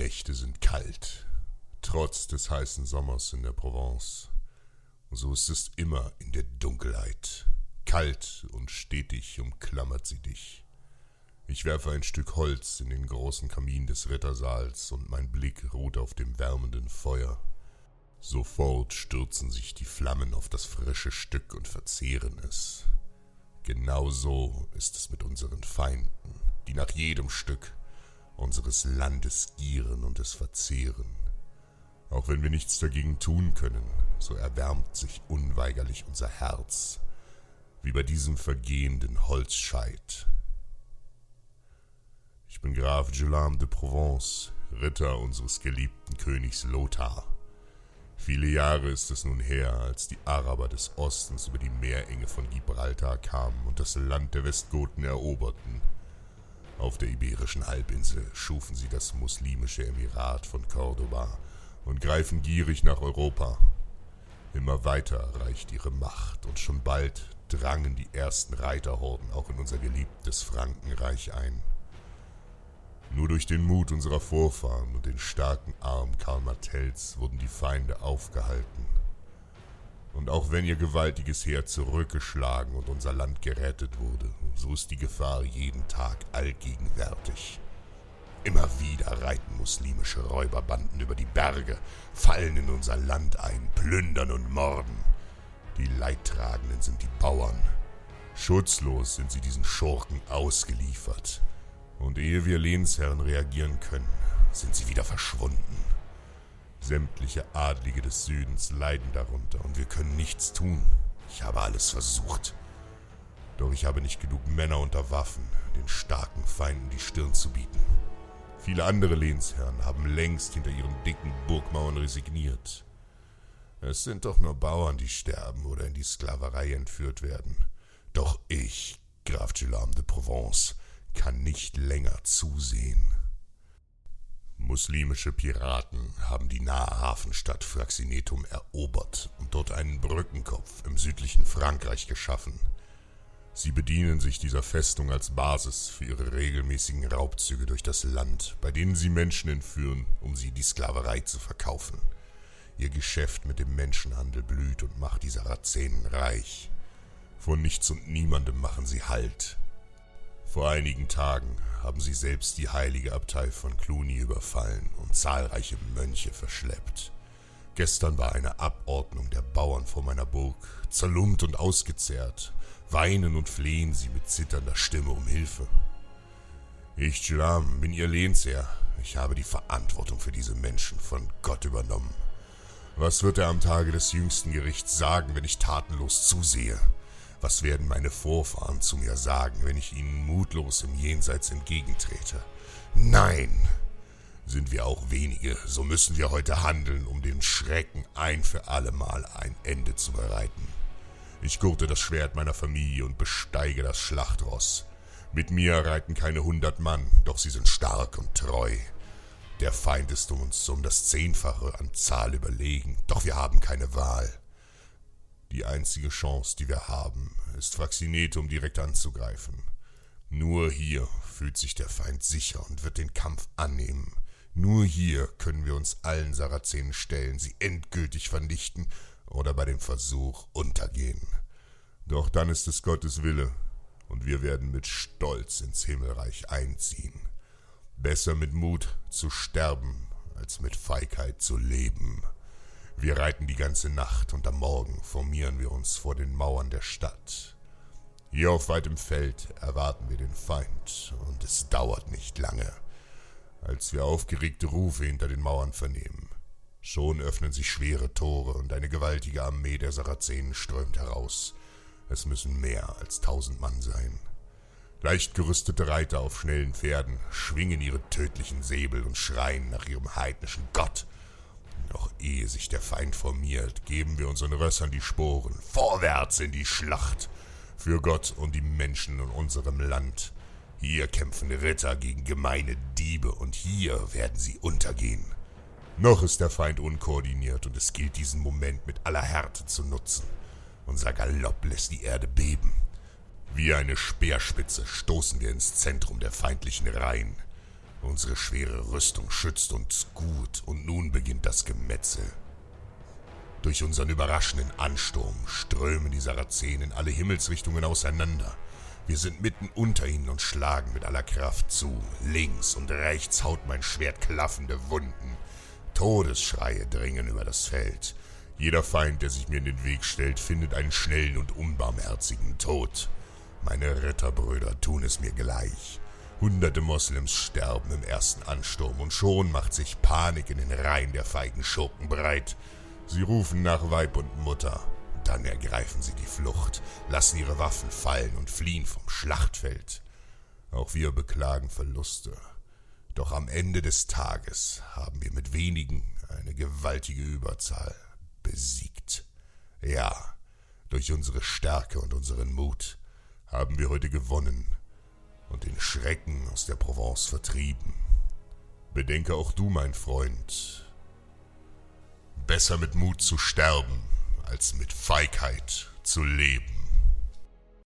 Nächte sind kalt, trotz des heißen Sommers in der Provence. So ist es immer in der Dunkelheit. Kalt und stetig umklammert sie dich. Ich werfe ein Stück Holz in den großen Kamin des Rittersaals und mein Blick ruht auf dem wärmenden Feuer. Sofort stürzen sich die Flammen auf das frische Stück und verzehren es. Genau so ist es mit unseren Feinden, die nach jedem Stück unseres Landes gieren und es verzehren. Auch wenn wir nichts dagegen tun können, so erwärmt sich unweigerlich unser Herz, wie bei diesem vergehenden Holzscheit. Ich bin Graf Guillaume de Provence, Ritter unseres geliebten Königs Lothar. Viele Jahre ist es nun her, als die Araber des Ostens über die Meerenge von Gibraltar kamen und das Land der Westgoten eroberten. Auf der iberischen Halbinsel schufen sie das muslimische Emirat von Cordoba und greifen gierig nach Europa. Immer weiter reicht ihre Macht und schon bald drangen die ersten Reiterhorden auch in unser geliebtes Frankenreich ein. Nur durch den Mut unserer Vorfahren und den starken Arm Karl Martells wurden die Feinde aufgehalten. Und auch wenn ihr gewaltiges Heer zurückgeschlagen und unser Land gerettet wurde, so ist die Gefahr jeden Tag allgegenwärtig. Immer wieder reiten muslimische Räuberbanden über die Berge, fallen in unser Land ein, plündern und morden. Die Leidtragenden sind die Bauern. Schutzlos sind sie diesen Schurken ausgeliefert. Und ehe wir Lehnsherren reagieren können, sind sie wieder verschwunden. Sämtliche Adlige des Südens leiden darunter und wir können nichts tun. Ich habe alles versucht. Doch ich habe nicht genug Männer unter Waffen, den starken Feinden die Stirn zu bieten. Viele andere Lehnsherren haben längst hinter ihren dicken Burgmauern resigniert. Es sind doch nur Bauern, die sterben oder in die Sklaverei entführt werden. Doch ich, Graf Guillaume de Provence, kann nicht länger zusehen. Muslimische Piraten haben die nahe Hafenstadt Fraxinetum erobert und dort einen Brückenkopf im südlichen Frankreich geschaffen. Sie bedienen sich dieser Festung als Basis für ihre regelmäßigen Raubzüge durch das Land, bei denen sie Menschen entführen, um sie die Sklaverei zu verkaufen. Ihr Geschäft mit dem Menschenhandel blüht und macht die Sarazenen reich. Von nichts und niemandem machen sie Halt, vor einigen Tagen haben sie selbst die heilige Abtei von Cluny überfallen und zahlreiche Mönche verschleppt. Gestern war eine Abordnung der Bauern vor meiner Burg, zerlumpt und ausgezehrt, weinen und flehen sie mit zitternder Stimme um Hilfe. Ich, Julam, bin ihr Lehnsherr. Ich habe die Verantwortung für diese Menschen von Gott übernommen. Was wird er am Tage des jüngsten Gerichts sagen, wenn ich tatenlos zusehe? Was werden meine Vorfahren zu mir sagen, wenn ich ihnen mutlos im Jenseits entgegentrete? Nein! Sind wir auch wenige, so müssen wir heute handeln, um den Schrecken ein für allemal ein Ende zu bereiten. Ich gurte das Schwert meiner Familie und besteige das Schlachtross. Mit mir reiten keine hundert Mann, doch sie sind stark und treu. Der Feind ist uns um das Zehnfache an Zahl überlegen, doch wir haben keine Wahl. Die einzige Chance, die wir haben, ist Fraxinetum direkt anzugreifen. Nur hier fühlt sich der Feind sicher und wird den Kampf annehmen. Nur hier können wir uns allen Sarazenen stellen, sie endgültig vernichten oder bei dem Versuch untergehen. Doch dann ist es Gottes Wille, und wir werden mit Stolz ins Himmelreich einziehen. Besser mit Mut zu sterben, als mit Feigheit zu leben. Wir reiten die ganze Nacht und am Morgen formieren wir uns vor den Mauern der Stadt. Hier auf weitem Feld erwarten wir den Feind, und es dauert nicht lange, als wir aufgeregte Rufe hinter den Mauern vernehmen. Schon öffnen sich schwere Tore und eine gewaltige Armee der Sarazenen strömt heraus. Es müssen mehr als tausend Mann sein. Leicht gerüstete Reiter auf schnellen Pferden schwingen ihre tödlichen Säbel und schreien nach ihrem heidnischen Gott. Ehe sich der Feind formiert, geben wir unseren Rössern die Sporen. Vorwärts in die Schlacht. Für Gott und die Menschen in unserem Land. Hier kämpfen Ritter gegen gemeine Diebe und hier werden sie untergehen. Noch ist der Feind unkoordiniert und es gilt diesen Moment mit aller Härte zu nutzen. Unser Galopp lässt die Erde beben. Wie eine Speerspitze stoßen wir ins Zentrum der feindlichen Reihen. Unsere schwere Rüstung schützt uns gut und nun beginnt das Gemetzel. Durch unseren überraschenden Ansturm strömen die Sarazenen in alle Himmelsrichtungen auseinander. Wir sind mitten unter ihnen und schlagen mit aller Kraft zu. Links und rechts haut mein Schwert klaffende Wunden. Todesschreie dringen über das Feld. Jeder Feind, der sich mir in den Weg stellt, findet einen schnellen und unbarmherzigen Tod. Meine Ritterbrüder tun es mir gleich. Hunderte Moslems sterben im ersten Ansturm und schon macht sich Panik in den Reihen der feigen Schurken breit. Sie rufen nach Weib und Mutter. Dann ergreifen sie die Flucht, lassen ihre Waffen fallen und fliehen vom Schlachtfeld. Auch wir beklagen Verluste. Doch am Ende des Tages haben wir mit wenigen eine gewaltige Überzahl besiegt. Ja, durch unsere Stärke und unseren Mut haben wir heute gewonnen und den Schrecken aus der Provence vertrieben. Bedenke auch du, mein Freund, besser mit Mut zu sterben, als mit Feigheit zu leben.